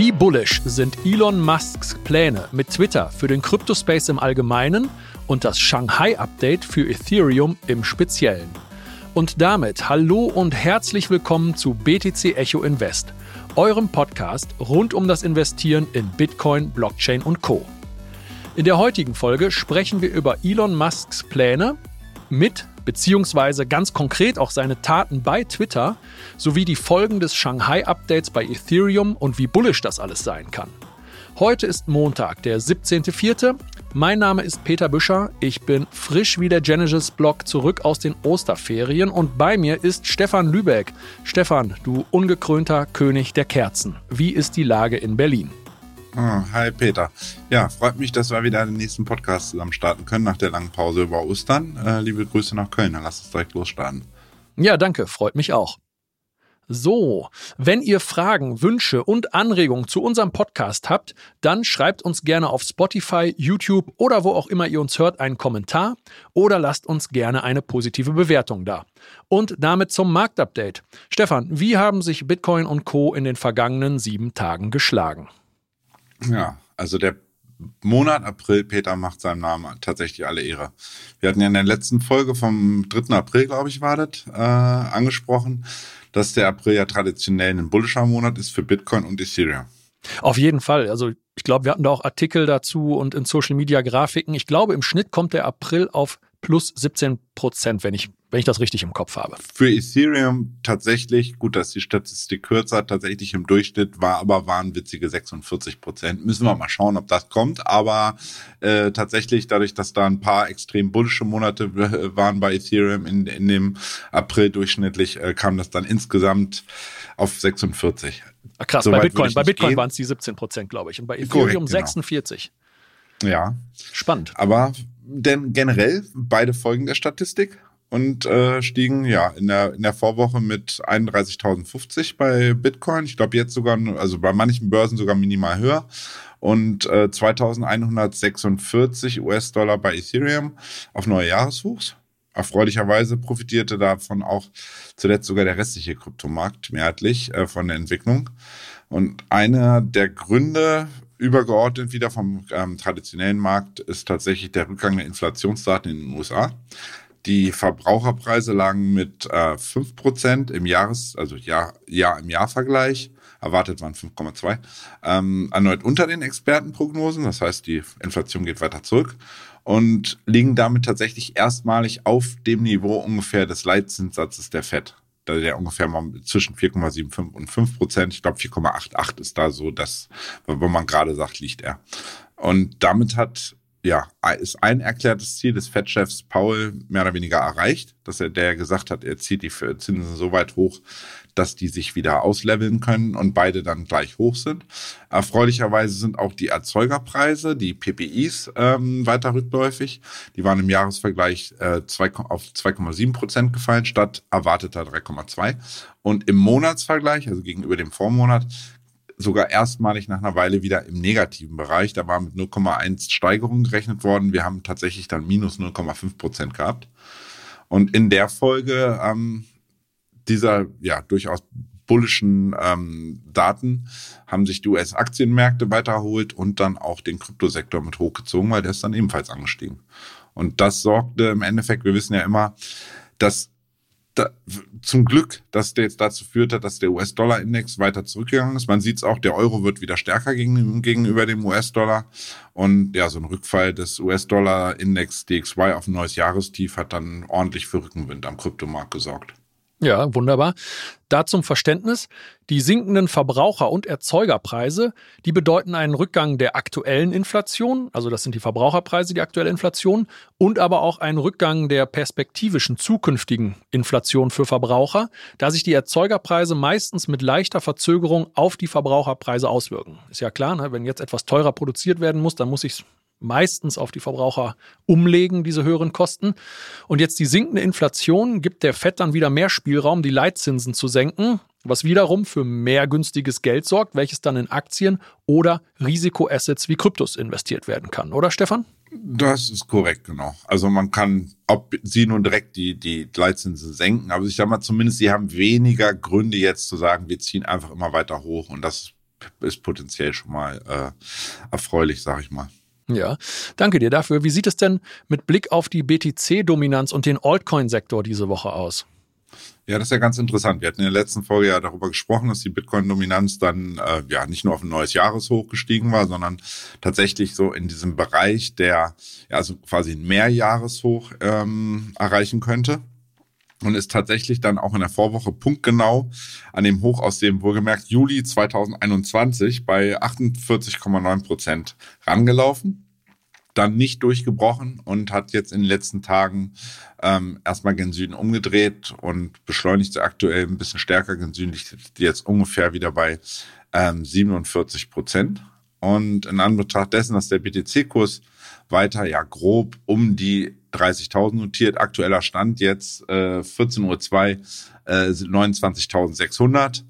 Wie bullish sind Elon Musks Pläne mit Twitter für den Kryptospace im Allgemeinen und das Shanghai-Update für Ethereum im Speziellen? Und damit hallo und herzlich willkommen zu BTC Echo Invest, eurem Podcast rund um das Investieren in Bitcoin, Blockchain und Co. In der heutigen Folge sprechen wir über Elon Musks Pläne mit beziehungsweise ganz konkret auch seine Taten bei Twitter sowie die Folgen des Shanghai-Updates bei Ethereum und wie bullish das alles sein kann. Heute ist Montag, der 17.04. Mein Name ist Peter Büscher. Ich bin frisch wie der Genesis-Blog zurück aus den Osterferien und bei mir ist Stefan Lübeck. Stefan, du ungekrönter König der Kerzen. Wie ist die Lage in Berlin? Oh, hi Peter. Ja, freut mich, dass wir wieder den nächsten Podcast zusammen starten können nach der langen Pause über Ostern. Äh, liebe Grüße nach Köln, dann lass uns direkt losstarten. Ja, danke, freut mich auch. So, wenn ihr Fragen, Wünsche und Anregungen zu unserem Podcast habt, dann schreibt uns gerne auf Spotify, YouTube oder wo auch immer ihr uns hört einen Kommentar oder lasst uns gerne eine positive Bewertung da. Und damit zum Marktupdate. Stefan, wie haben sich Bitcoin und Co. in den vergangenen sieben Tagen geschlagen? Ja, also der Monat April, Peter macht seinem Namen tatsächlich alle Ehre. Wir hatten ja in der letzten Folge vom 3. April, glaube ich, war das, äh, angesprochen, dass der April ja traditionell ein bullischer Monat ist für Bitcoin und Ethereum. Auf jeden Fall. Also ich glaube, wir hatten da auch Artikel dazu und in Social Media Grafiken. Ich glaube, im Schnitt kommt der April auf plus 17 Prozent, wenn ich, wenn ich das richtig im Kopf habe. Für Ethereum tatsächlich, gut, dass die Statistik kürzer, tatsächlich im Durchschnitt war aber wahnwitzige 46 Prozent. Müssen wir mal schauen, ob das kommt. Aber äh, tatsächlich, dadurch, dass da ein paar extrem bullische Monate waren bei Ethereum in, in dem April durchschnittlich, äh, kam das dann insgesamt auf 46. Ach, krass, so bei Bitcoin, bei Bitcoin waren es die 17 Prozent, glaube ich. Und bei Ethereum Korrekt, genau. 46. Ja. Spannend. Aber denn generell beide Folgen der Statistik und äh, stiegen ja in der, in der Vorwoche mit 31.050 bei Bitcoin. Ich glaube jetzt sogar, also bei manchen Börsen sogar minimal höher. Und äh, 2.146 US-Dollar bei Ethereum auf neue Jahreshochs. Erfreulicherweise profitierte davon auch zuletzt sogar der restliche Kryptomarkt mehrheitlich äh, von der Entwicklung. Und einer der Gründe Übergeordnet wieder vom ähm, traditionellen Markt ist tatsächlich der Rückgang der Inflationsdaten in den USA. Die Verbraucherpreise lagen mit äh, 5% im Jahres, also Jahr, Jahr im Jahrvergleich, erwartet waren 5,2, ähm, erneut unter den Expertenprognosen. Das heißt, die Inflation geht weiter zurück und liegen damit tatsächlich erstmalig auf dem Niveau ungefähr des Leitzinssatzes der FED der ungefähr mal zwischen 4,75 und 5 Prozent. Ich glaube 4,88 ist da so das, wo man gerade sagt, liegt er. Und damit hat ja, ist ein erklärtes Ziel des Fed-Chefs Paul mehr oder weniger erreicht, dass er der gesagt hat, er zieht die Zinsen so weit hoch, dass die sich wieder ausleveln können und beide dann gleich hoch sind. Erfreulicherweise sind auch die Erzeugerpreise, die PPIs, ähm, weiter rückläufig. Die waren im Jahresvergleich äh, zwei, auf 2,7 Prozent gefallen, statt erwarteter 3,2. Und im Monatsvergleich, also gegenüber dem Vormonat, sogar erstmalig nach einer Weile wieder im negativen Bereich. Da war mit 0,1 Steigerung gerechnet worden. Wir haben tatsächlich dann minus 0,5 Prozent gehabt. Und in der Folge ähm, dieser ja durchaus bullischen ähm, Daten haben sich die US-Aktienmärkte weiterholt und dann auch den Kryptosektor mit hochgezogen, weil der ist dann ebenfalls angestiegen. Und das sorgte im Endeffekt, wir wissen ja immer, dass da, zum Glück, dass der jetzt dazu führte, dass der US-Dollar-Index weiter zurückgegangen ist. Man sieht es auch, der Euro wird wieder stärker gegen, gegenüber dem US-Dollar. Und ja, so ein Rückfall des US-Dollar-Index DXY auf ein neues Jahrestief hat dann ordentlich für Rückenwind am Kryptomarkt gesorgt. Ja, wunderbar. Da zum Verständnis, die sinkenden Verbraucher- und Erzeugerpreise, die bedeuten einen Rückgang der aktuellen Inflation, also das sind die Verbraucherpreise, die aktuelle Inflation, und aber auch einen Rückgang der perspektivischen zukünftigen Inflation für Verbraucher, da sich die Erzeugerpreise meistens mit leichter Verzögerung auf die Verbraucherpreise auswirken. Ist ja klar, ne? wenn jetzt etwas teurer produziert werden muss, dann muss ich es meistens auf die Verbraucher umlegen, diese höheren Kosten. Und jetzt die sinkende Inflation gibt der FED dann wieder mehr Spielraum, die Leitzinsen zu senken, was wiederum für mehr günstiges Geld sorgt, welches dann in Aktien oder Risikoassets wie Kryptos investiert werden kann, oder Stefan? Das ist korrekt, genau. Also man kann, ob sie nun direkt die, die Leitzinsen senken, aber ich sage mal zumindest, sie haben weniger Gründe jetzt zu sagen, wir ziehen einfach immer weiter hoch und das ist potenziell schon mal äh, erfreulich, sag ich mal. Ja, danke dir dafür. Wie sieht es denn mit Blick auf die BTC-Dominanz und den Altcoin-Sektor diese Woche aus? Ja, das ist ja ganz interessant. Wir hatten in der letzten Folge ja darüber gesprochen, dass die Bitcoin-Dominanz dann äh, ja nicht nur auf ein neues Jahreshoch gestiegen war, sondern tatsächlich so in diesem Bereich der, ja, also quasi ein Mehrjahreshoch ähm, erreichen könnte. Und ist tatsächlich dann auch in der Vorwoche punktgenau an dem Hoch aus dem wohlgemerkt Juli 2021 bei 48,9 Prozent rangelaufen dann nicht durchgebrochen und hat jetzt in den letzten Tagen ähm, erstmal gen Süden umgedreht und beschleunigt aktuell ein bisschen stärker gen Süden, liegt jetzt ungefähr wieder bei ähm, 47 Prozent. Und in Anbetracht dessen, dass der BTC-Kurs weiter ja grob um die 30.000 notiert, aktueller Stand jetzt äh, 14.02 Uhr äh, 29.600.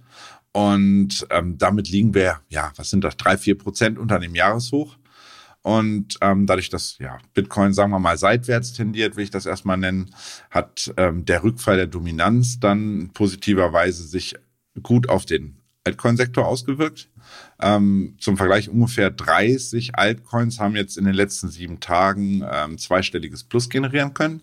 Und ähm, damit liegen wir, ja, was sind das, drei, vier Prozent unter dem Jahreshoch. Und ähm, dadurch, dass ja, Bitcoin, sagen wir mal, seitwärts tendiert, will ich das erstmal nennen, hat ähm, der Rückfall der Dominanz dann positiverweise sich gut auf den Altcoin-Sektor ausgewirkt. Ähm, zum Vergleich ungefähr 30 Altcoins haben jetzt in den letzten sieben Tagen ähm, zweistelliges Plus generieren können.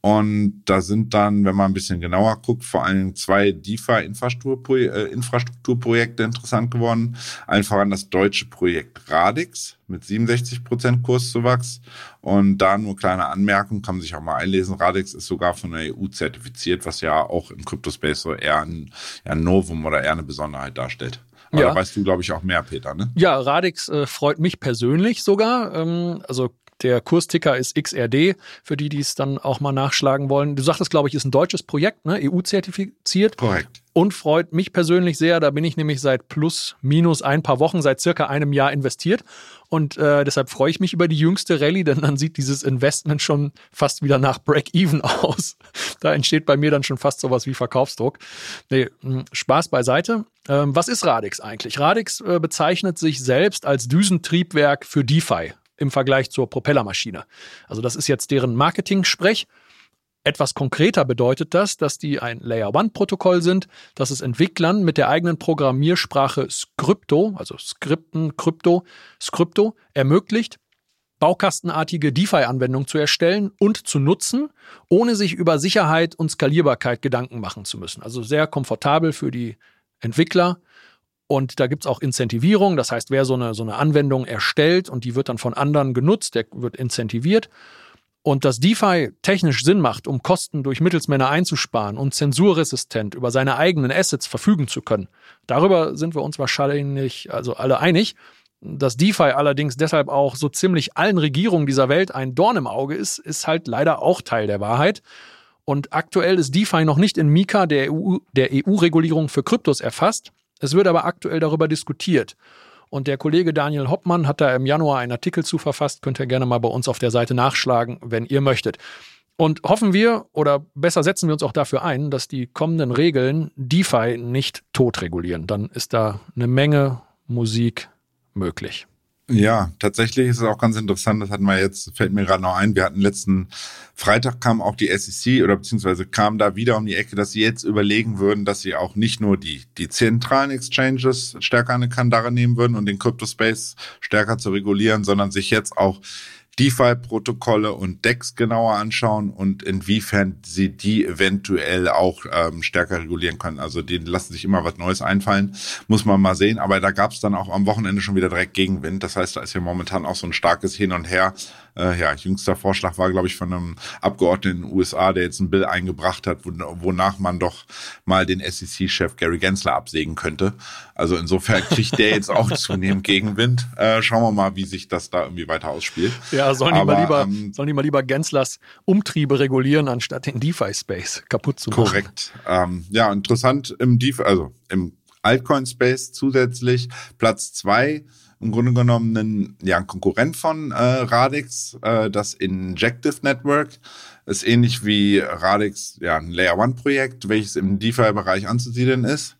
Und da sind dann, wenn man ein bisschen genauer guckt, vor allem zwei DeFi-Infrastrukturprojekte interessant geworden. Allen voran das deutsche Projekt Radix mit 67 Prozent Kurszuwachs. Und da nur kleine Anmerkung, kann man sich auch mal einlesen. Radix ist sogar von der EU zertifiziert, was ja auch im Cryptospace so eher ein, ja, ein Novum oder eher eine Besonderheit darstellt. Aber ja. da weißt du, glaube ich, auch mehr, Peter, ne? Ja, Radix äh, freut mich persönlich sogar. Ähm, also der Kursticker ist XRD, für die, die es dann auch mal nachschlagen wollen. Du sagtest, glaube ich, ist ein deutsches Projekt, ne? EU-zertifiziert. Korrekt. Und freut mich persönlich sehr. Da bin ich nämlich seit plus, minus ein paar Wochen, seit circa einem Jahr investiert. Und äh, deshalb freue ich mich über die jüngste Rallye, denn dann sieht dieses Investment schon fast wieder nach Break-Even aus. Da entsteht bei mir dann schon fast sowas wie Verkaufsdruck. Nee, hm, Spaß beiseite. Ähm, was ist Radix eigentlich? Radix äh, bezeichnet sich selbst als Düsentriebwerk für DeFi im Vergleich zur Propellermaschine. Also das ist jetzt deren Marketing-Sprech. Etwas konkreter bedeutet das, dass die ein Layer-1-Protokoll sind, das es Entwicklern mit der eigenen Programmiersprache Scripto, also Skripten, Krypto, Scripto, ermöglicht, baukastenartige DeFi-Anwendungen zu erstellen und zu nutzen, ohne sich über Sicherheit und Skalierbarkeit Gedanken machen zu müssen. Also sehr komfortabel für die Entwickler und da gibt es auch Incentivierung, das heißt, wer so eine, so eine Anwendung erstellt und die wird dann von anderen genutzt, der wird incentiviert. Und dass DeFi technisch Sinn macht, um Kosten durch Mittelsmänner einzusparen und zensurresistent über seine eigenen Assets verfügen zu können, darüber sind wir uns wahrscheinlich also alle einig. Dass DeFi allerdings deshalb auch so ziemlich allen Regierungen dieser Welt ein Dorn im Auge ist, ist halt leider auch Teil der Wahrheit. Und aktuell ist DeFi noch nicht in Mika, der EU-Regulierung EU für Kryptos, erfasst. Es wird aber aktuell darüber diskutiert. Und der Kollege Daniel Hoppmann hat da im Januar einen Artikel zu verfasst. Könnt ihr gerne mal bei uns auf der Seite nachschlagen, wenn ihr möchtet. Und hoffen wir, oder besser setzen wir uns auch dafür ein, dass die kommenden Regeln DeFi nicht totregulieren. Dann ist da eine Menge Musik möglich. Ja, tatsächlich ist es auch ganz interessant. Das hatten wir jetzt, fällt mir gerade noch ein. Wir hatten letzten Freitag kam auch die SEC oder beziehungsweise kam da wieder um die Ecke, dass sie jetzt überlegen würden, dass sie auch nicht nur die, die zentralen Exchanges stärker an eine Kandare nehmen würden und den Crypto Space stärker zu regulieren, sondern sich jetzt auch DeFi-Protokolle und DEX genauer anschauen und inwiefern sie die eventuell auch ähm, stärker regulieren können. Also denen lassen sich immer was Neues einfallen, muss man mal sehen. Aber da gab es dann auch am Wochenende schon wieder direkt Gegenwind. Das heißt, da ist ja momentan auch so ein starkes Hin und Her. Äh, ja, jüngster Vorschlag war, glaube ich, von einem Abgeordneten in den USA, der jetzt ein Bill eingebracht hat, wonach man doch mal den SEC-Chef Gary Gensler absägen könnte. Also insofern kriegt der jetzt auch zunehmend Gegenwind. Äh, schauen wir mal, wie sich das da irgendwie weiter ausspielt. Ja, sollen die, mal, lieber, ähm, sollen die mal lieber Genslers Umtriebe regulieren, anstatt den DeFi-Space kaputt zu machen. Korrekt. Ähm, ja, interessant im DeFi, also im Altcoin-Space zusätzlich Platz zwei im Grunde genommen ein, ja, ein Konkurrent von äh, Radix, äh, das Injective Network. Ist ähnlich wie Radix, ja, ein Layer One Projekt, welches im DeFi-Bereich anzusiedeln ist.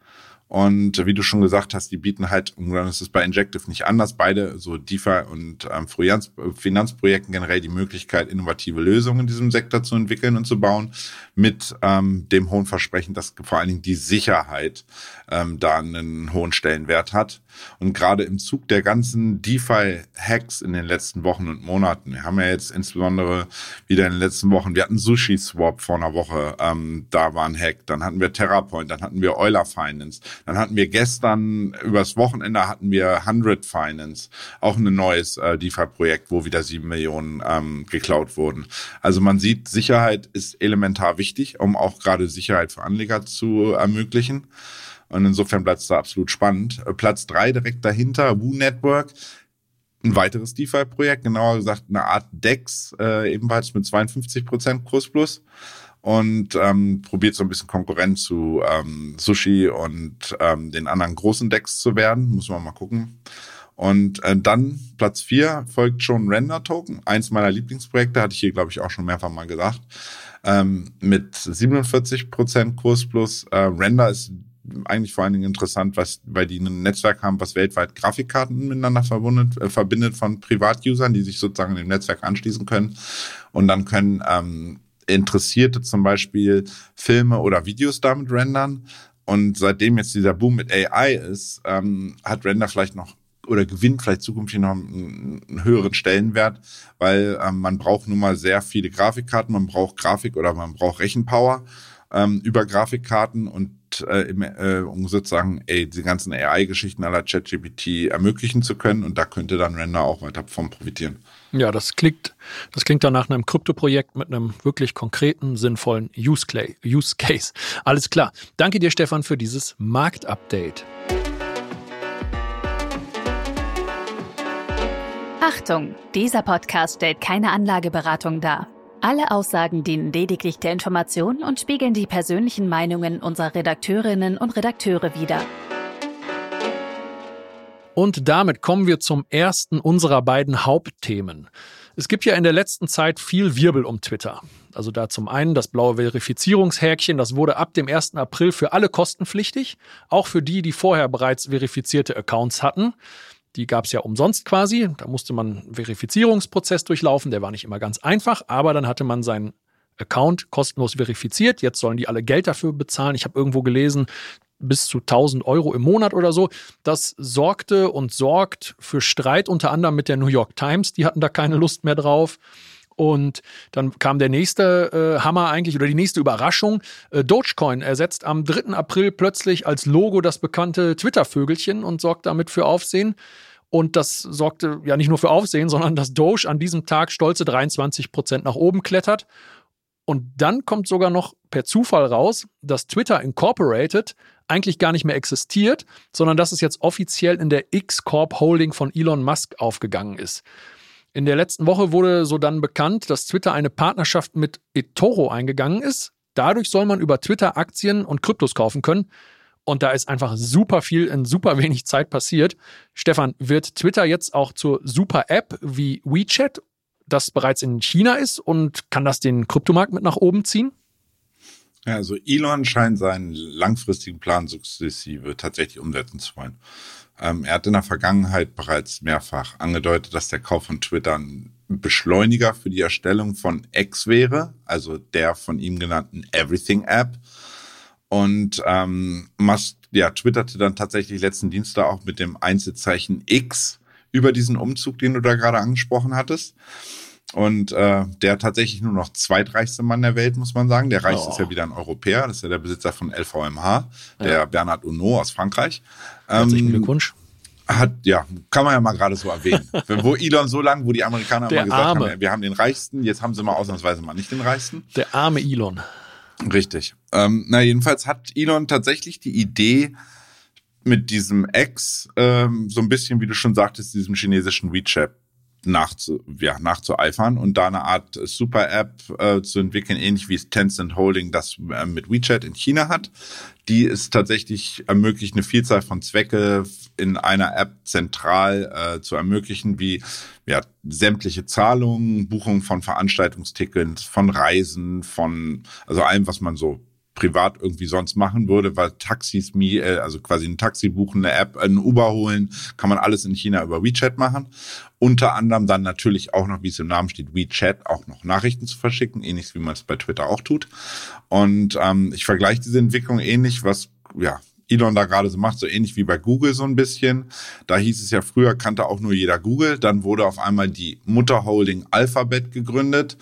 Und wie du schon gesagt hast, die bieten halt, und dann ist es bei Injective nicht anders, beide so DeFi und ähm, Finanzprojekten generell die Möglichkeit, innovative Lösungen in diesem Sektor zu entwickeln und zu bauen, mit ähm, dem hohen Versprechen, dass vor allen Dingen die Sicherheit ähm, da einen hohen Stellenwert hat. Und gerade im Zug der ganzen DeFi-Hacks in den letzten Wochen und Monaten, wir haben ja jetzt insbesondere wieder in den letzten Wochen, wir hatten Sushi-Swap vor einer Woche, ähm, da war ein Hack, dann hatten wir TerraPoint, dann hatten wir Euler Finance, dann hatten wir gestern, übers Wochenende hatten wir 100 Finance, auch ein neues äh, DeFi-Projekt, wo wieder sieben Millionen ähm, geklaut wurden. Also man sieht, Sicherheit ist elementar wichtig, um auch gerade Sicherheit für Anleger zu ermöglichen. Und insofern bleibt es da absolut spannend. Äh, Platz drei direkt dahinter, Woo Network. Ein weiteres DeFi-Projekt, genauer gesagt eine Art DEX, äh, ebenfalls mit 52% Kurs plus und ähm, probiert so ein bisschen Konkurrent zu ähm, Sushi und ähm, den anderen großen Decks zu werden. Muss man mal gucken. Und äh, dann Platz vier folgt schon Render Token, eins meiner Lieblingsprojekte, hatte ich hier, glaube ich, auch schon mehrfach mal gesagt. Ähm, mit 47% Kurs plus. Äh, Render ist eigentlich vor allen Dingen interessant, was, weil die ein Netzwerk haben, was weltweit Grafikkarten miteinander verbindet, äh, verbindet von Privatusern, die sich sozusagen dem Netzwerk anschließen können. Und dann können ähm, Interessierte zum Beispiel Filme oder Videos damit rendern. Und seitdem jetzt dieser Boom mit AI ist, ähm, hat Render vielleicht noch oder gewinnt vielleicht zukünftig noch einen, einen höheren Stellenwert, weil ähm, man braucht nun mal sehr viele Grafikkarten, man braucht Grafik oder man braucht Rechenpower ähm, über Grafikkarten und äh, im, äh, um sozusagen ey, die ganzen AI-Geschichten aller ChatGPT ermöglichen zu können. Und da könnte dann Render auch weiter von profitieren. Ja, das klingt, das klingt dann nach einem Krypto-Projekt mit einem wirklich konkreten, sinnvollen Use, Use Case. Alles klar. Danke dir, Stefan, für dieses Marktupdate. Achtung, dieser Podcast stellt keine Anlageberatung dar. Alle Aussagen dienen lediglich der Information und spiegeln die persönlichen Meinungen unserer Redakteurinnen und Redakteure wider. Und damit kommen wir zum ersten unserer beiden Hauptthemen. Es gibt ja in der letzten Zeit viel Wirbel um Twitter. Also da zum einen das blaue Verifizierungshäkchen, das wurde ab dem 1. April für alle kostenpflichtig, auch für die, die vorher bereits verifizierte Accounts hatten. Die gab es ja umsonst quasi. Da musste man einen Verifizierungsprozess durchlaufen. Der war nicht immer ganz einfach, aber dann hatte man seinen Account kostenlos verifiziert. Jetzt sollen die alle Geld dafür bezahlen. Ich habe irgendwo gelesen, bis zu 1000 Euro im Monat oder so. Das sorgte und sorgt für Streit unter anderem mit der New York Times. Die hatten da keine Lust mehr drauf. Und dann kam der nächste äh, Hammer eigentlich oder die nächste Überraschung. Äh, Dogecoin ersetzt am 3. April plötzlich als Logo das bekannte Twitter-Vögelchen und sorgt damit für Aufsehen. Und das sorgte ja nicht nur für Aufsehen, sondern dass Doge an diesem Tag stolze 23 Prozent nach oben klettert. Und dann kommt sogar noch per Zufall raus, dass Twitter Incorporated eigentlich gar nicht mehr existiert, sondern dass es jetzt offiziell in der X-Corp Holding von Elon Musk aufgegangen ist. In der letzten Woche wurde so dann bekannt, dass Twitter eine Partnerschaft mit eToro eingegangen ist. Dadurch soll man über Twitter Aktien und Kryptos kaufen können. Und da ist einfach super viel in super wenig Zeit passiert. Stefan, wird Twitter jetzt auch zur Super-App wie WeChat, das bereits in China ist? Und kann das den Kryptomarkt mit nach oben ziehen? Ja, also Elon scheint seinen langfristigen Plan sukzessive tatsächlich umsetzen zu wollen. Ähm, er hat in der Vergangenheit bereits mehrfach angedeutet, dass der Kauf von Twitter ein Beschleuniger für die Erstellung von X wäre, also der von ihm genannten Everything App. Und ähm, Musk ja, twitterte dann tatsächlich letzten Dienstag auch mit dem Einzelzeichen X über diesen Umzug, den du da gerade angesprochen hattest. Und äh, der tatsächlich nur noch zweitreichste Mann der Welt, muss man sagen. Der reichste oh. ist ja wieder ein Europäer. Das ist ja der Besitzer von LVMH, der ja. Bernhard Unot aus Frankreich. Herzlichen ähm, Glückwunsch. Hat, ja, kann man ja mal gerade so erwähnen. wo Elon so lang, wo die Amerikaner der immer gesagt Arme. haben, wir haben den reichsten, jetzt haben sie mal ausnahmsweise mal nicht den reichsten. Der arme Elon. Richtig. Ähm, na, jedenfalls hat Elon tatsächlich die Idee, mit diesem X, ähm, so ein bisschen, wie du schon sagtest, diesem chinesischen WeChat nachzu, ja, nachzueifern und da eine Art Super-App äh, zu entwickeln, ähnlich wie es Tencent Holding das äh, mit WeChat in China hat. Die ist tatsächlich ermöglicht, eine Vielzahl von Zwecke in einer App zentral äh, zu ermöglichen, wie ja, sämtliche Zahlungen, Buchung von Veranstaltungstickets, von Reisen, von also allem, was man so privat irgendwie sonst machen würde, weil Taxis, äh, also quasi ein Taxi buchen, eine App, ein Uber holen, kann man alles in China über WeChat machen. Unter anderem dann natürlich auch noch, wie es im Namen steht, WeChat, auch noch Nachrichten zu verschicken, ähnlich wie man es bei Twitter auch tut. Und ähm, ich vergleiche diese Entwicklung ähnlich, was ja Elon da gerade so macht, so ähnlich wie bei Google so ein bisschen. Da hieß es ja früher, kannte auch nur jeder Google. Dann wurde auf einmal die Mutterholding Alphabet gegründet.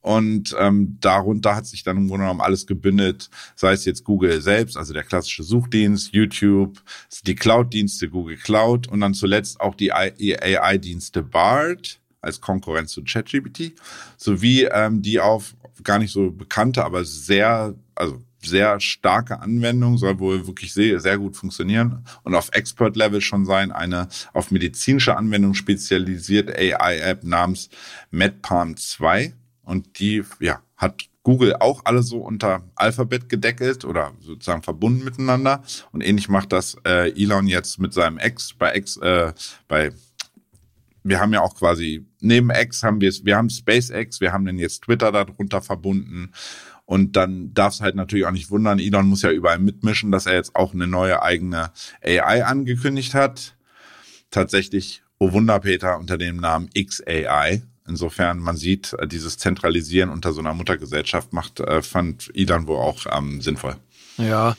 Und ähm, darunter hat sich dann im Grunde genommen alles gebündelt, sei es jetzt Google selbst, also der klassische Suchdienst, YouTube, die Cloud-Dienste Google Cloud und dann zuletzt auch die AI-Dienste BART als Konkurrenz zu ChatGPT, sowie ähm, die auf gar nicht so bekannte, aber sehr, also sehr starke Anwendung, soll wohl wirklich sehr, sehr gut funktionieren und auf Expert-Level schon sein, eine auf medizinische Anwendung spezialisierte AI-App namens MedPalm 2 und die ja, hat Google auch alle so unter Alphabet gedeckelt oder sozusagen verbunden miteinander. Und ähnlich macht das äh, Elon jetzt mit seinem Ex bei X, äh, bei wir haben ja auch quasi neben X haben wir wir haben SpaceX, wir haben dann jetzt Twitter darunter verbunden. Und dann darf es halt natürlich auch nicht wundern, Elon muss ja überall mitmischen, dass er jetzt auch eine neue eigene AI angekündigt hat. Tatsächlich, oh Wunder, Peter, unter dem Namen XAI. Insofern, man sieht, äh, dieses Zentralisieren unter so einer Muttergesellschaft macht, äh, fand Elon wohl auch ähm, sinnvoll. Ja,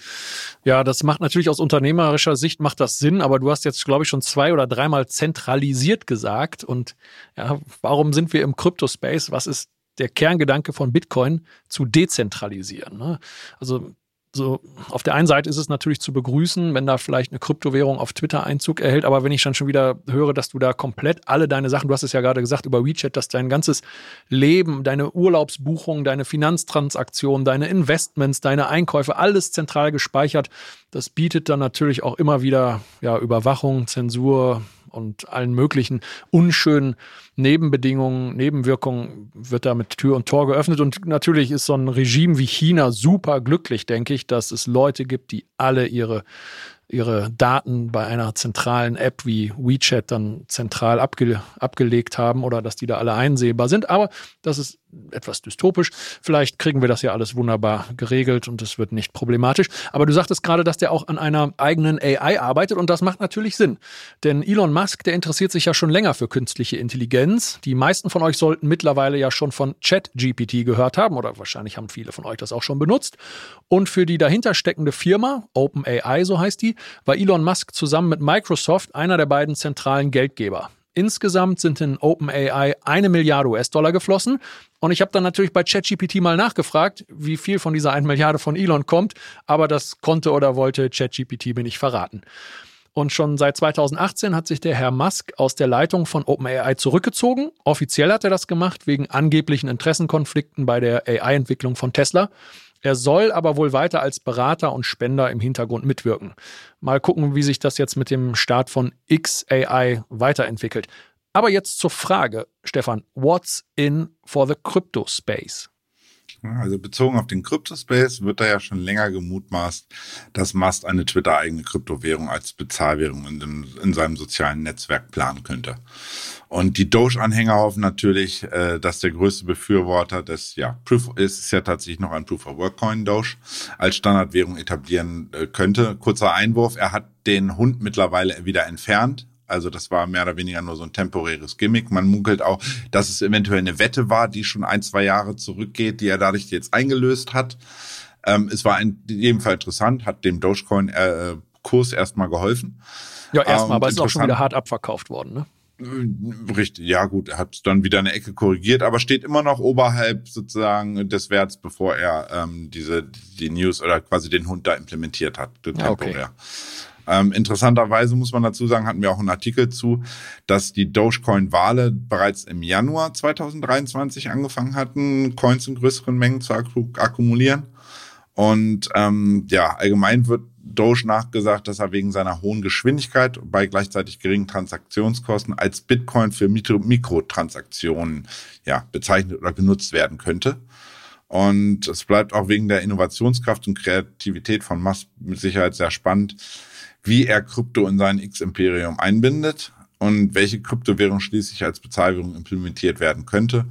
ja, das macht natürlich aus unternehmerischer Sicht macht das Sinn, aber du hast jetzt, glaube ich, schon zwei oder dreimal zentralisiert gesagt. Und ja, warum sind wir im Kryptospace? Was ist der Kerngedanke von Bitcoin zu dezentralisieren? Ne? Also so auf der einen Seite ist es natürlich zu begrüßen, wenn da vielleicht eine Kryptowährung auf Twitter Einzug erhält, aber wenn ich dann schon wieder höre, dass du da komplett alle deine Sachen, du hast es ja gerade gesagt über WeChat, dass dein ganzes Leben, deine Urlaubsbuchung, deine Finanztransaktionen, deine Investments, deine Einkäufe, alles zentral gespeichert, das bietet dann natürlich auch immer wieder ja, Überwachung, Zensur, und allen möglichen unschönen Nebenbedingungen, Nebenwirkungen wird da mit Tür und Tor geöffnet. Und natürlich ist so ein Regime wie China super glücklich, denke ich, dass es Leute gibt, die alle ihre ihre Daten bei einer zentralen App wie WeChat dann zentral abge abgelegt haben oder dass die da alle einsehbar sind. Aber das ist etwas dystopisch. Vielleicht kriegen wir das ja alles wunderbar geregelt und es wird nicht problematisch. Aber du sagtest gerade, dass der auch an einer eigenen AI arbeitet und das macht natürlich Sinn. Denn Elon Musk, der interessiert sich ja schon länger für künstliche Intelligenz. Die meisten von euch sollten mittlerweile ja schon von ChatGPT gehört haben oder wahrscheinlich haben viele von euch das auch schon benutzt. Und für die dahinter steckende Firma, OpenAI, so heißt die, war Elon Musk zusammen mit Microsoft einer der beiden zentralen Geldgeber. Insgesamt sind in OpenAI eine Milliarde US-Dollar geflossen. Und ich habe dann natürlich bei ChatGPT mal nachgefragt, wie viel von dieser 1 Milliarde von Elon kommt. Aber das konnte oder wollte ChatGPT mir nicht verraten. Und schon seit 2018 hat sich der Herr Musk aus der Leitung von OpenAI zurückgezogen. Offiziell hat er das gemacht wegen angeblichen Interessenkonflikten bei der AI-Entwicklung von Tesla. Er soll aber wohl weiter als Berater und Spender im Hintergrund mitwirken. Mal gucken, wie sich das jetzt mit dem Start von XAI weiterentwickelt. Aber jetzt zur Frage, Stefan, what's in for the crypto space? Also bezogen auf den Crypto-Space wird da ja schon länger gemutmaßt, dass Mast eine Twitter-eigene Kryptowährung als Bezahlwährung in, dem, in seinem sozialen Netzwerk planen könnte. Und die Doge-Anhänger hoffen natürlich, äh, dass der größte Befürworter des, ja, Proof ist, ist ja tatsächlich noch ein Proof-of-Work-Coin Doge als Standardwährung etablieren äh, könnte. Kurzer Einwurf, er hat den Hund mittlerweile wieder entfernt. Also das war mehr oder weniger nur so ein temporäres Gimmick. Man munkelt auch, dass es eventuell eine Wette war, die schon ein, zwei Jahre zurückgeht, die er dadurch jetzt eingelöst hat. Ähm, es war in jedem Fall interessant, hat dem Dogecoin-Kurs äh, erstmal geholfen. Ja, erstmal, ähm, aber es ist auch schon wieder hart abverkauft worden, ne? Äh, richtig, ja gut, er hat dann wieder eine Ecke korrigiert, aber steht immer noch oberhalb sozusagen des Werts, bevor er ähm, diese die News oder quasi den Hund da implementiert hat, temporär. Okay. Ähm, interessanterweise muss man dazu sagen, hatten wir auch einen Artikel zu, dass die Dogecoin-Wale bereits im Januar 2023 angefangen hatten, Coins in größeren Mengen zu akkumulieren. Und ähm, ja, allgemein wird Doge nachgesagt, dass er wegen seiner hohen Geschwindigkeit bei gleichzeitig geringen Transaktionskosten als Bitcoin für Mikrotransaktionen ja, bezeichnet oder genutzt werden könnte. Und es bleibt auch wegen der Innovationskraft und Kreativität von Musk mit Sicherheit sehr spannend, wie er Krypto in sein X-Imperium einbindet und welche Kryptowährung schließlich als Bezahlwährung implementiert werden könnte.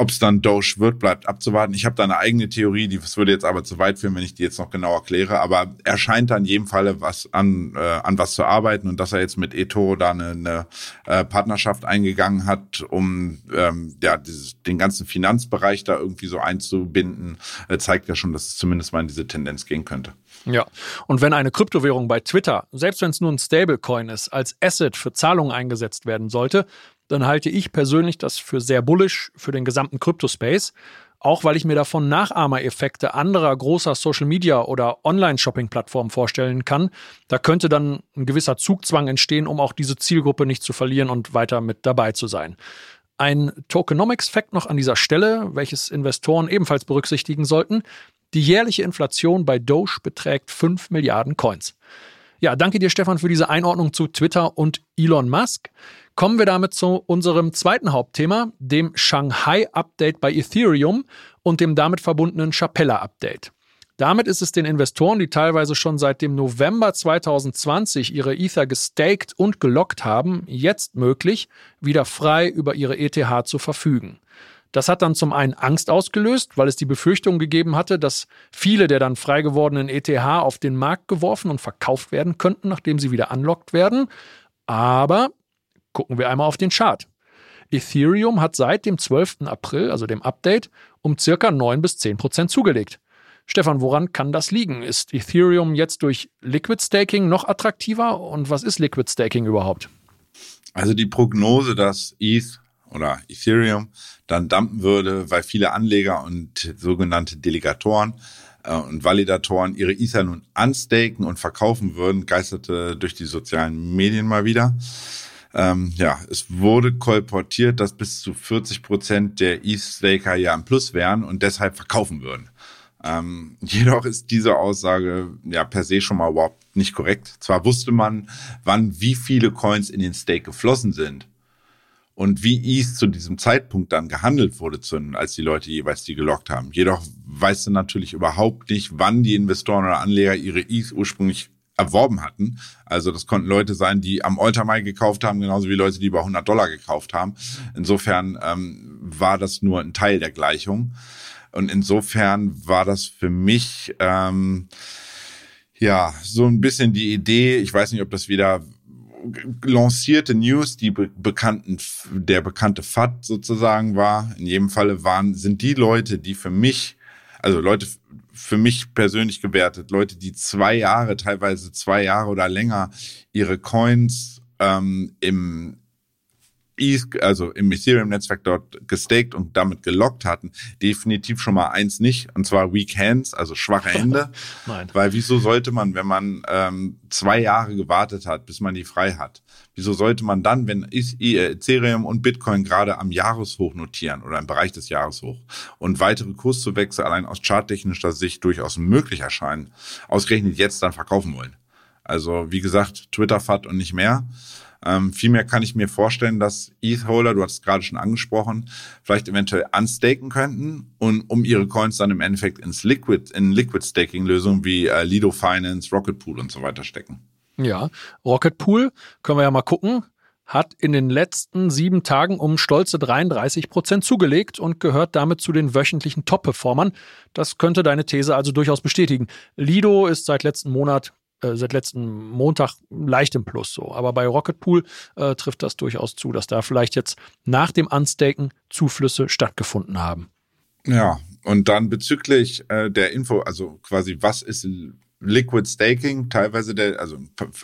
Ob es dann Doge wird, bleibt abzuwarten. Ich habe da eine eigene Theorie, die das würde jetzt aber zu weit führen, wenn ich die jetzt noch genau erkläre. Aber er scheint da in jedem Falle was an, äh, an was zu arbeiten und dass er jetzt mit Eto da eine, eine äh, Partnerschaft eingegangen hat, um ähm, ja, dieses, den ganzen Finanzbereich da irgendwie so einzubinden, äh, zeigt ja schon, dass es zumindest mal in diese Tendenz gehen könnte. Ja, und wenn eine Kryptowährung bei Twitter, selbst wenn es nur ein Stablecoin ist, als Asset für Zahlungen eingesetzt werden sollte, dann halte ich persönlich das für sehr bullish für den gesamten Kryptospace. Auch weil ich mir davon Nachahmereffekte anderer großer Social Media oder Online-Shopping-Plattformen vorstellen kann. Da könnte dann ein gewisser Zugzwang entstehen, um auch diese Zielgruppe nicht zu verlieren und weiter mit dabei zu sein. Ein Tokenomics-Fact noch an dieser Stelle, welches Investoren ebenfalls berücksichtigen sollten. Die jährliche Inflation bei Doge beträgt 5 Milliarden Coins. Ja, danke dir, Stefan, für diese Einordnung zu Twitter und Elon Musk. Kommen wir damit zu unserem zweiten Hauptthema, dem Shanghai-Update bei Ethereum und dem damit verbundenen Chapella-Update. Damit ist es den Investoren, die teilweise schon seit dem November 2020 ihre Ether gestaked und gelockt haben, jetzt möglich, wieder frei über ihre ETH zu verfügen. Das hat dann zum einen Angst ausgelöst, weil es die Befürchtung gegeben hatte, dass viele der dann frei gewordenen ETH auf den Markt geworfen und verkauft werden könnten, nachdem sie wieder unlockt werden. Aber gucken wir einmal auf den Chart. Ethereum hat seit dem 12. April, also dem Update, um circa 9 bis 10 Prozent zugelegt. Stefan, woran kann das liegen? Ist Ethereum jetzt durch Liquid Staking noch attraktiver? Und was ist Liquid Staking überhaupt? Also die Prognose, dass ETH oder Ethereum dann dumpen würde, weil viele Anleger und sogenannte Delegatoren äh, und Validatoren ihre Ether nun unstaken und verkaufen würden, geisterte durch die sozialen Medien mal wieder. Ähm, ja, es wurde kolportiert, dass bis zu 40 Prozent der ETH-Staker ja im Plus wären und deshalb verkaufen würden. Ähm, jedoch ist diese Aussage ja per se schon mal überhaupt nicht korrekt. Zwar wusste man, wann wie viele Coins in den Stake geflossen sind, und wie ETH zu diesem Zeitpunkt dann gehandelt wurde, als die Leute jeweils die gelockt haben. Jedoch weißt du natürlich überhaupt nicht, wann die Investoren oder Anleger ihre ETH ursprünglich erworben hatten. Also das konnten Leute sein, die am Alter gekauft haben, genauso wie Leute, die über 100 Dollar gekauft haben. Insofern ähm, war das nur ein Teil der Gleichung. Und insofern war das für mich ähm, ja so ein bisschen die Idee. Ich weiß nicht, ob das wieder lancierte News, die be bekannten, der bekannte FAT sozusagen war. In jedem Falle waren, sind die Leute, die für mich, also Leute für mich persönlich gewertet, Leute, die zwei Jahre, teilweise zwei Jahre oder länger ihre Coins ähm, im also im Ethereum-Netzwerk dort gestaked und damit gelockt hatten, definitiv schon mal eins nicht, und zwar Weak Hands, also schwache Hände. Nein. Weil wieso sollte man, wenn man ähm, zwei Jahre gewartet hat, bis man die frei hat, wieso sollte man dann, wenn Ethereum und Bitcoin gerade am Jahreshoch notieren oder im Bereich des Jahreshoch und weitere Kurszuwächse allein aus charttechnischer Sicht durchaus möglich erscheinen, ausgerechnet jetzt dann verkaufen wollen? Also wie gesagt, Twitter-Fat und nicht mehr. Ähm, vielmehr kann ich mir vorstellen, dass ETH-Holder, du hast es gerade schon angesprochen, vielleicht eventuell unstaken könnten und um ihre Coins dann im Endeffekt ins Liquid, in Liquid-Staking-Lösungen wie äh, Lido Finance, Rocket Pool und so weiter stecken. Ja, Rocket Pool, können wir ja mal gucken, hat in den letzten sieben Tagen um stolze 33 Prozent zugelegt und gehört damit zu den wöchentlichen Top-Performern. Das könnte deine These also durchaus bestätigen. Lido ist seit letzten Monat äh, seit letzten Montag leicht im Plus so. Aber bei Rocket Pool äh, trifft das durchaus zu, dass da vielleicht jetzt nach dem Unstaken Zuflüsse stattgefunden haben. Ja, und dann bezüglich äh, der Info, also quasi, was ist Liquid Staking, teilweise der, also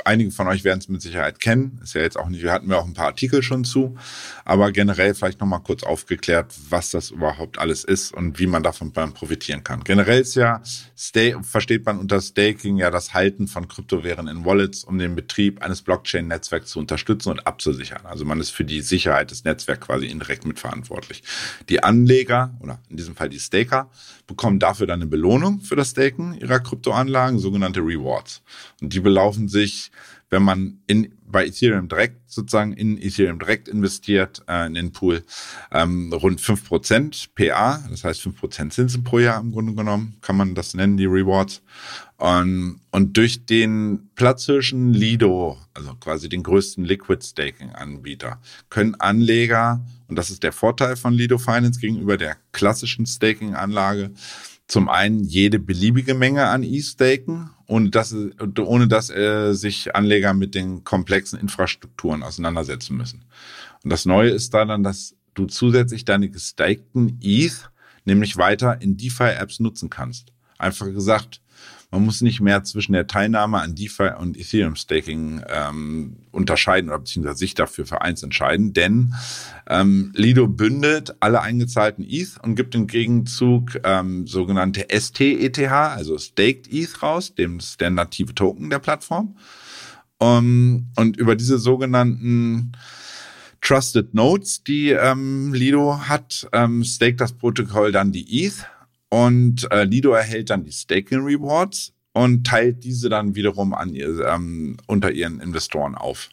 einige von euch werden es mit Sicherheit kennen. Ist ja jetzt auch nicht, wir hatten wir auch ein paar Artikel schon zu, aber generell vielleicht nochmal kurz aufgeklärt, was das überhaupt alles ist und wie man davon profitieren kann. Generell ist ja, Stay, versteht man unter Staking ja das Halten von Kryptowährungen in Wallets, um den Betrieb eines Blockchain-Netzwerks zu unterstützen und abzusichern. Also man ist für die Sicherheit des Netzwerks quasi indirekt mitverantwortlich. Die Anleger, oder in diesem Fall die Staker, bekommen dafür dann eine Belohnung für das Staken ihrer Kryptoanlagen, sogenannte Rewards. Und die belaufen sich wenn man in, bei Ethereum direkt sozusagen in Ethereum direkt investiert, äh, in den Pool, ähm, rund fünf Prozent PA, das heißt fünf Prozent Zinsen pro Jahr im Grunde genommen, kann man das nennen, die Rewards. Und, und durch den Platzhirschen Lido, also quasi den größten Liquid Staking Anbieter, können Anleger, und das ist der Vorteil von Lido Finance gegenüber der klassischen Staking Anlage, zum einen jede beliebige Menge an E staken, ohne dass, ohne dass äh, sich Anleger mit den komplexen Infrastrukturen auseinandersetzen müssen. Und das Neue ist da dann, dass du zusätzlich deine gestakten ETH nämlich weiter in DeFi-Apps nutzen kannst. Einfach gesagt, man muss nicht mehr zwischen der Teilnahme an DeFi und Ethereum Staking ähm, unterscheiden oder beziehungsweise sich dafür für eins entscheiden, denn ähm, Lido bündelt alle eingezahlten ETH und gibt im Gegenzug ähm, sogenannte STETH, also Staked ETH raus, dem ist der native Token der Plattform. Um, und über diese sogenannten Trusted Nodes, die ähm, Lido hat, ähm, staked das Protokoll dann die ETH und äh, Lido erhält dann die Staking Rewards und teilt diese dann wiederum an ihr, ähm, unter ihren Investoren auf.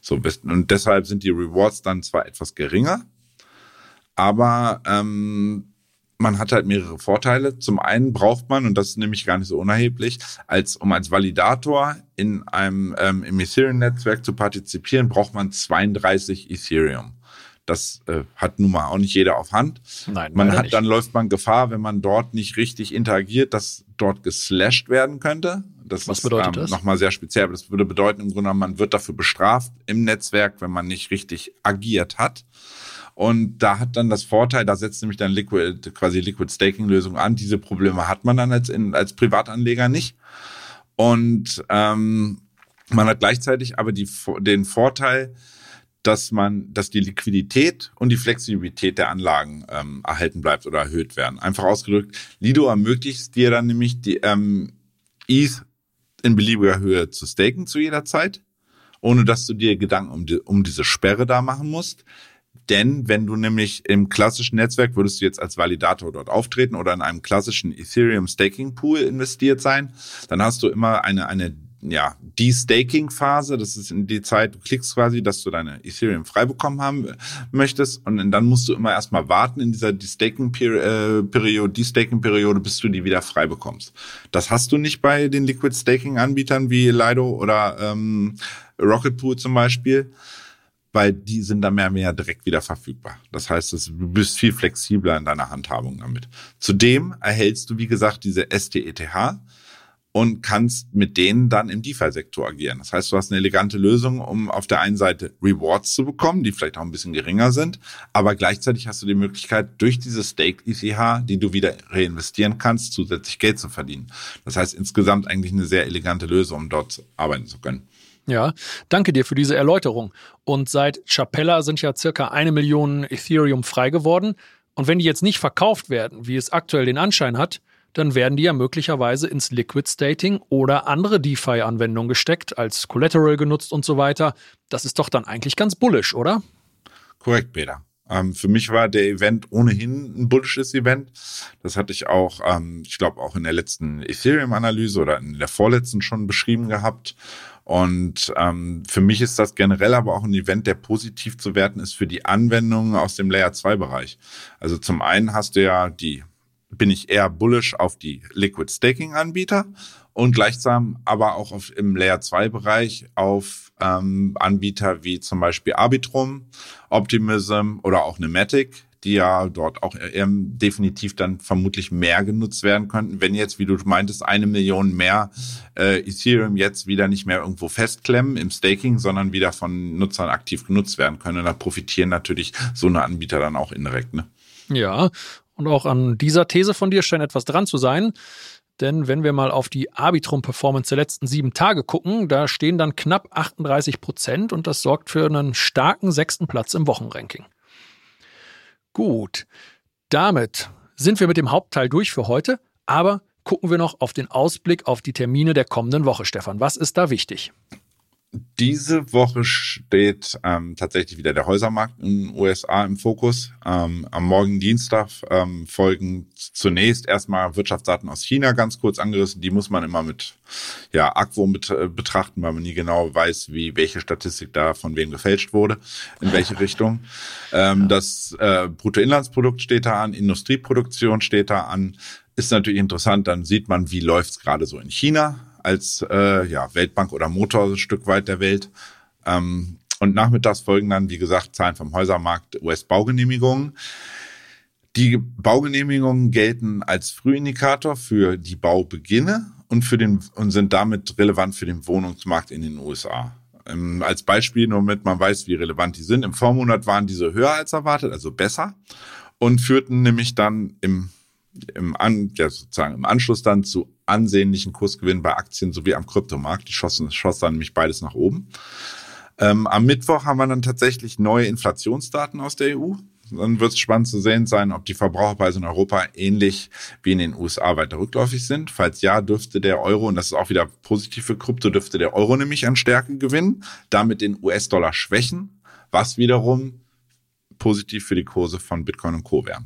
So, und deshalb sind die Rewards dann zwar etwas geringer, aber ähm, man hat halt mehrere Vorteile. Zum einen braucht man, und das ist nämlich gar nicht so unerheblich, als um als Validator in einem ähm, im Ethereum-Netzwerk zu partizipieren, braucht man 32 Ethereum. Das äh, hat nun mal auch nicht jeder auf Hand. Nein, man hat, nicht. dann läuft man Gefahr, wenn man dort nicht richtig interagiert, dass dort geslashed werden könnte. Das Was ist bedeutet ähm, das? nochmal sehr speziell. Das würde bedeuten, im Grunde genommen, man wird dafür bestraft im Netzwerk, wenn man nicht richtig agiert hat. Und da hat dann das Vorteil, da setzt nämlich dann Liquid, quasi Liquid Staking Lösung an. Diese Probleme hat man dann als, in, als Privatanleger nicht. Und ähm, man hat gleichzeitig aber die, den Vorteil, dass man, dass die Liquidität und die Flexibilität der Anlagen ähm, erhalten bleibt oder erhöht werden. Einfach ausgedrückt, Lido ermöglicht dir dann nämlich die ähm, ETH in beliebiger Höhe zu staken zu jeder Zeit, ohne dass du dir Gedanken um, die, um diese Sperre da machen musst. Denn wenn du nämlich im klassischen Netzwerk würdest du jetzt als Validator dort auftreten oder in einem klassischen Ethereum Staking Pool investiert sein, dann hast du immer eine, eine ja, De-Staking-Phase, das ist in die Zeit, du klickst quasi, dass du deine Ethereum frei bekommen haben möchtest und dann musst du immer erstmal warten in dieser De-Staking-Periode, De-Staking-Periode, bis du die wieder frei bekommst. Das hast du nicht bei den Liquid-Staking-Anbietern wie Lido oder ähm, Rocket Pool zum Beispiel weil die sind dann mehr und mehr direkt wieder verfügbar. Das heißt, du bist viel flexibler in deiner Handhabung damit. Zudem erhältst du, wie gesagt, diese STETH, und kannst mit denen dann im DeFi-Sektor agieren. Das heißt, du hast eine elegante Lösung, um auf der einen Seite Rewards zu bekommen, die vielleicht auch ein bisschen geringer sind, aber gleichzeitig hast du die Möglichkeit, durch diese Staked ETH, die du wieder reinvestieren kannst, zusätzlich Geld zu verdienen. Das heißt, insgesamt eigentlich eine sehr elegante Lösung, um dort arbeiten zu können. Ja, danke dir für diese Erläuterung. Und seit Chapella sind ja circa eine Million Ethereum frei geworden. Und wenn die jetzt nicht verkauft werden, wie es aktuell den Anschein hat, dann werden die ja möglicherweise ins Liquid Stating oder andere DeFi-Anwendungen gesteckt, als Collateral genutzt und so weiter. Das ist doch dann eigentlich ganz bullish, oder? Korrekt, Peter. Ähm, für mich war der Event ohnehin ein bullisches Event. Das hatte ich auch, ähm, ich glaube, auch in der letzten Ethereum-Analyse oder in der vorletzten schon beschrieben gehabt. Und ähm, für mich ist das generell aber auch ein Event, der positiv zu werten ist für die Anwendungen aus dem Layer 2 Bereich. Also zum einen hast du ja die bin ich eher bullish auf die Liquid Staking Anbieter und gleichsam aber auch auf, im Layer 2 Bereich auf ähm, Anbieter wie zum Beispiel Arbitrum, Optimism oder auch Nematic, die ja dort auch ähm, definitiv dann vermutlich mehr genutzt werden könnten, wenn jetzt, wie du meintest, eine Million mehr äh, Ethereum jetzt wieder nicht mehr irgendwo festklemmen im Staking, sondern wieder von Nutzern aktiv genutzt werden können. Und da profitieren natürlich so eine Anbieter dann auch indirekt. Ne? Ja, und auch an dieser These von dir scheint etwas dran zu sein. Denn wenn wir mal auf die Arbitrum-Performance der letzten sieben Tage gucken, da stehen dann knapp 38 Prozent und das sorgt für einen starken sechsten Platz im Wochenranking. Gut, damit sind wir mit dem Hauptteil durch für heute, aber gucken wir noch auf den Ausblick auf die Termine der kommenden Woche, Stefan. Was ist da wichtig? Diese Woche steht ähm, tatsächlich wieder der Häusermarkt in den USA im Fokus. Ähm, am morgigen Dienstag ähm, folgen zunächst erstmal Wirtschaftsdaten aus China ganz kurz angerissen. Die muss man immer mit ja, Argwohn bet äh, betrachten, weil man nie genau weiß, wie welche Statistik da von wem gefälscht wurde, in welche Richtung. Ähm, das äh, Bruttoinlandsprodukt steht da an, Industrieproduktion steht da an. Ist natürlich interessant, dann sieht man, wie läuft's gerade so in China als äh, ja, Weltbank oder Motor ein Stück weit der Welt. Ähm, und nachmittags folgen dann, wie gesagt, Zahlen vom Häusermarkt US-Baugenehmigungen. Die Baugenehmigungen gelten als Frühindikator für die Baubeginne und, für den, und sind damit relevant für den Wohnungsmarkt in den USA. Ähm, als Beispiel, nur damit man weiß, wie relevant die sind. Im Vormonat waren diese höher als erwartet, also besser, und führten nämlich dann im, im, An, ja, sozusagen im Anschluss dann zu ansehnlichen Kursgewinn bei Aktien sowie am Kryptomarkt. Die schossen, schoss dann nämlich beides nach oben. Ähm, am Mittwoch haben wir dann tatsächlich neue Inflationsdaten aus der EU. Dann wird es spannend zu sehen sein, ob die Verbraucherpreise in Europa ähnlich wie in den USA weiter rückläufig sind. Falls ja, dürfte der Euro, und das ist auch wieder positiv für Krypto, dürfte der Euro nämlich an Stärke gewinnen, damit den US-Dollar schwächen, was wiederum positiv für die Kurse von Bitcoin und Co. wäre.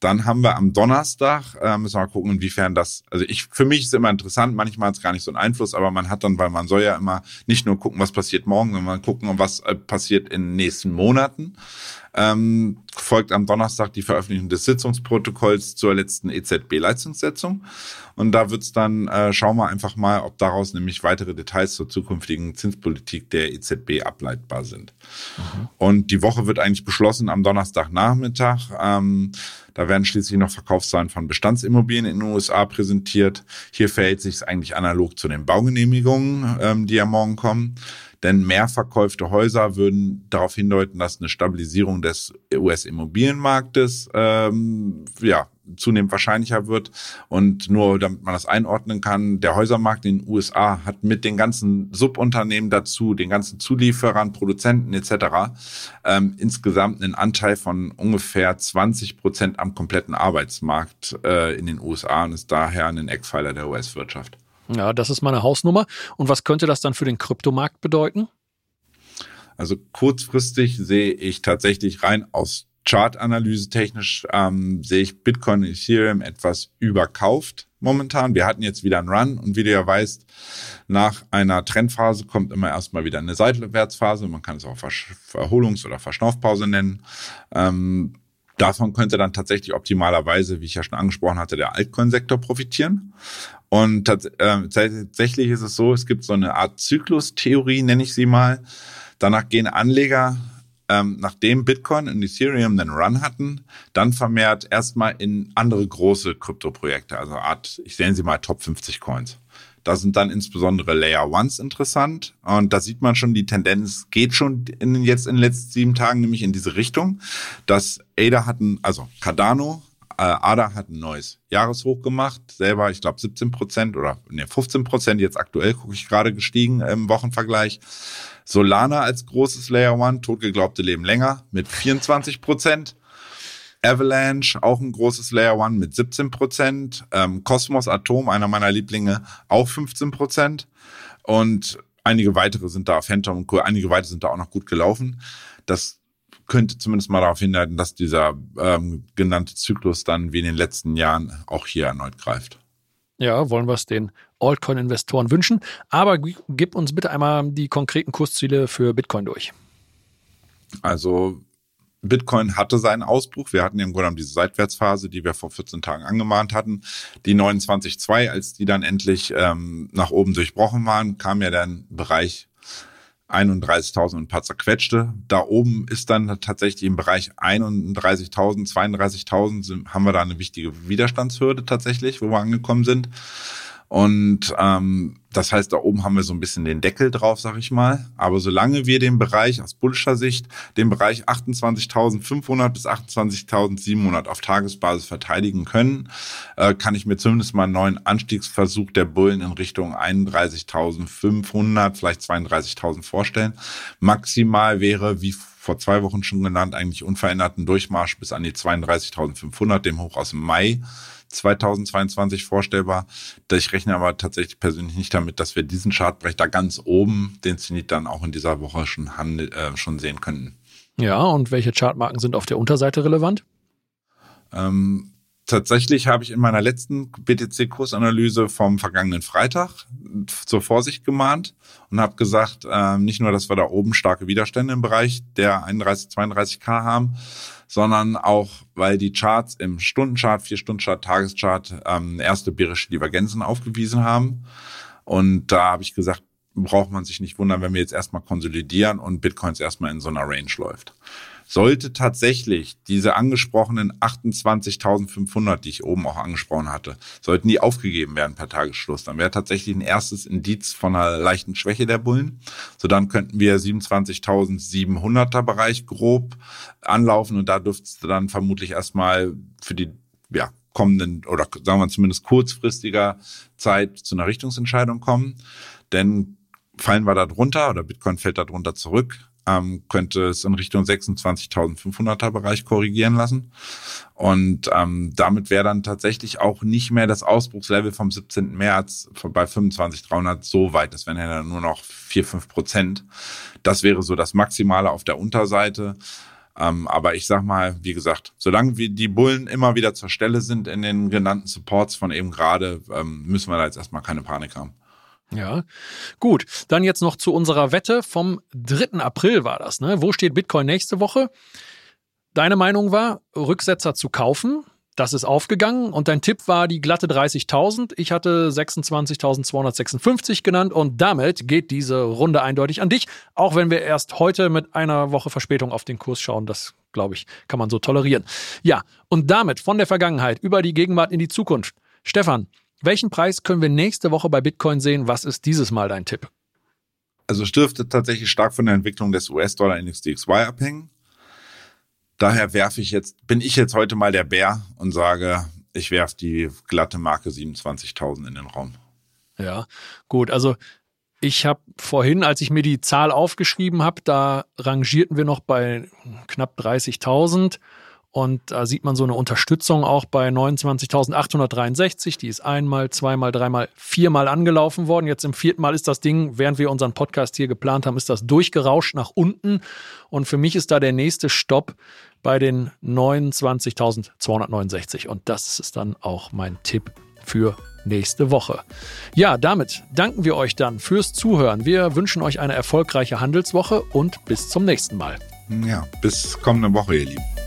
Dann haben wir am Donnerstag, äh, müssen wir mal gucken, inwiefern das, also ich, für mich ist immer interessant, manchmal hat es gar nicht so einen Einfluss, aber man hat dann, weil man soll ja immer nicht nur gucken, was passiert morgen, sondern gucken, was äh, passiert in den nächsten Monaten. Ähm, folgt am Donnerstag die Veröffentlichung des Sitzungsprotokolls zur letzten EZB-Leistungssetzung. Und da wird's dann, äh, schauen wir einfach mal, ob daraus nämlich weitere Details zur zukünftigen Zinspolitik der EZB ableitbar sind. Mhm. Und die Woche wird eigentlich beschlossen am Donnerstagnachmittag. Ähm, da werden schließlich noch Verkaufszahlen von Bestandsimmobilien in den USA präsentiert. Hier verhält sich es eigentlich analog zu den Baugenehmigungen, ähm, die ja morgen kommen. Denn mehr verkaufte Häuser würden darauf hindeuten, dass eine Stabilisierung des US-Immobilienmarktes ähm, ja, zunehmend wahrscheinlicher wird. Und nur damit man das einordnen kann, der Häusermarkt in den USA hat mit den ganzen Subunternehmen dazu, den ganzen Zulieferern, Produzenten etc. Ähm, insgesamt einen Anteil von ungefähr 20 Prozent am kompletten Arbeitsmarkt äh, in den USA und ist daher ein Eckpfeiler der US-Wirtschaft. Ja, das ist meine Hausnummer. Und was könnte das dann für den Kryptomarkt bedeuten? Also kurzfristig sehe ich tatsächlich rein aus Chartanalyse technisch ähm, sehe ich Bitcoin und Ethereum etwas überkauft momentan. Wir hatten jetzt wieder einen Run und wie du ja weißt, nach einer Trendphase kommt immer erstmal wieder eine Seitwärtsphase. Man kann es auch Erholungs- oder Verschnaufpause nennen. Ähm, davon könnte dann tatsächlich optimalerweise, wie ich ja schon angesprochen hatte, der Altcoin-Sektor profitieren. Und tats äh, tatsächlich ist es so, es gibt so eine Art Zyklustheorie, nenne ich sie mal. Danach gehen Anleger ähm, nachdem Bitcoin und Ethereum den Run hatten, dann vermehrt erstmal in andere große Kryptoprojekte, also Art, ich nenne sie mal Top 50 Coins. Da sind dann insbesondere Layer Ones interessant. Und da sieht man schon, die Tendenz geht schon in, jetzt in den letzten sieben Tagen nämlich in diese Richtung, dass ADA hatten, also Cardano, ADA hat ein neues Jahreshoch gemacht, selber, ich glaube 17 Prozent oder ne, 15 Prozent, jetzt aktuell gucke ich gerade gestiegen im Wochenvergleich. Solana als großes Layer One, totgeglaubte leben länger mit 24 Prozent. Avalanche, auch ein großes Layer One mit 17 Prozent. Ähm, Cosmos Atom, einer meiner Lieblinge, auch 15 Prozent. Und einige weitere sind da, Phantom und Co., einige weitere sind da auch noch gut gelaufen. Das könnte zumindest mal darauf hinleiten, dass dieser ähm, genannte Zyklus dann wie in den letzten Jahren auch hier erneut greift. Ja, wollen wir es den Altcoin-Investoren wünschen. Aber gib uns bitte einmal die konkreten Kursziele für Bitcoin durch. Also Bitcoin hatte seinen Ausbruch. Wir hatten ja im Grunde genommen diese Seitwärtsphase, die wir vor 14 Tagen angemahnt hatten. Die 29.2, als die dann endlich ähm, nach oben durchbrochen waren, kam ja dann Bereich 31.000 und ein paar zerquetschte. Da oben ist dann tatsächlich im Bereich 31.000, 32.000 haben wir da eine wichtige Widerstandshürde tatsächlich, wo wir angekommen sind. Und ähm, das heißt, da oben haben wir so ein bisschen den Deckel drauf, sag ich mal. Aber solange wir den Bereich aus bullischer Sicht, den Bereich 28.500 bis 28.700 auf Tagesbasis verteidigen können, äh, kann ich mir zumindest mal einen neuen Anstiegsversuch der Bullen in Richtung 31.500, vielleicht 32.000 vorstellen. Maximal wäre, wie vor zwei Wochen schon genannt, eigentlich unveränderten Durchmarsch bis an die 32.500, dem Hoch aus dem Mai 2022 vorstellbar. Ich rechne aber tatsächlich persönlich nicht damit, dass wir diesen Chartbrech da ganz oben, den Zenit dann auch in dieser Woche schon, handel, äh, schon sehen könnten. Ja, und welche Chartmarken sind auf der Unterseite relevant? Ähm, tatsächlich habe ich in meiner letzten BTC-Kursanalyse vom vergangenen Freitag zur Vorsicht gemahnt und habe gesagt, äh, nicht nur, dass wir da oben starke Widerstände im Bereich der 31, 32K haben, sondern auch, weil die Charts im Stundenchart, Vier-Stunden-Chart, Tageschart ähm, erste bärische Divergenzen aufgewiesen haben. Und da habe ich gesagt, braucht man sich nicht wundern, wenn wir jetzt erstmal konsolidieren und Bitcoins erstmal in so einer Range läuft. Sollte tatsächlich diese angesprochenen 28.500, die ich oben auch angesprochen hatte, sollten die aufgegeben werden per Tagesschluss, dann wäre tatsächlich ein erstes Indiz von einer leichten Schwäche der Bullen. So dann könnten wir 27.700er Bereich grob anlaufen und da dürfte es dann vermutlich erstmal für die ja, kommenden oder sagen wir zumindest kurzfristiger Zeit zu einer Richtungsentscheidung kommen. Denn fallen wir da drunter oder Bitcoin fällt da drunter zurück, ähm, könnte es in Richtung 26.500er Bereich korrigieren lassen. Und ähm, damit wäre dann tatsächlich auch nicht mehr das Ausbruchslevel vom 17. März bei 25.300 so weit. Das wären ja dann nur noch 4, 5 Prozent. Das wäre so das Maximale auf der Unterseite. Ähm, aber ich sag mal, wie gesagt, solange wir die Bullen immer wieder zur Stelle sind in den genannten Supports von eben gerade, ähm, müssen wir da jetzt erstmal keine Panik haben. Ja, gut. Dann jetzt noch zu unserer Wette vom 3. April war das. Ne? Wo steht Bitcoin nächste Woche? Deine Meinung war, Rücksetzer zu kaufen. Das ist aufgegangen und dein Tipp war die glatte 30.000. Ich hatte 26.256 genannt und damit geht diese Runde eindeutig an dich, auch wenn wir erst heute mit einer Woche Verspätung auf den Kurs schauen. Das, glaube ich, kann man so tolerieren. Ja, und damit von der Vergangenheit über die Gegenwart in die Zukunft. Stefan, welchen Preis können wir nächste Woche bei Bitcoin sehen? Was ist dieses Mal dein Tipp? Also es dürfte tatsächlich stark von der Entwicklung des US-Dollar-Index DXY abhängen. Daher werfe ich jetzt, bin ich jetzt heute mal der Bär und sage, ich werfe die glatte Marke 27.000 in den Raum. Ja, gut. Also ich habe vorhin, als ich mir die Zahl aufgeschrieben habe, da rangierten wir noch bei knapp 30.000 und da sieht man so eine Unterstützung auch bei 29.863. Die ist einmal, zweimal, dreimal, viermal angelaufen worden. Jetzt im vierten Mal ist das Ding, während wir unseren Podcast hier geplant haben, ist das durchgerauscht nach unten. Und für mich ist da der nächste Stopp bei den 29.269. Und das ist dann auch mein Tipp für nächste Woche. Ja, damit danken wir euch dann fürs Zuhören. Wir wünschen euch eine erfolgreiche Handelswoche und bis zum nächsten Mal. Ja, bis kommende Woche, ihr Lieben.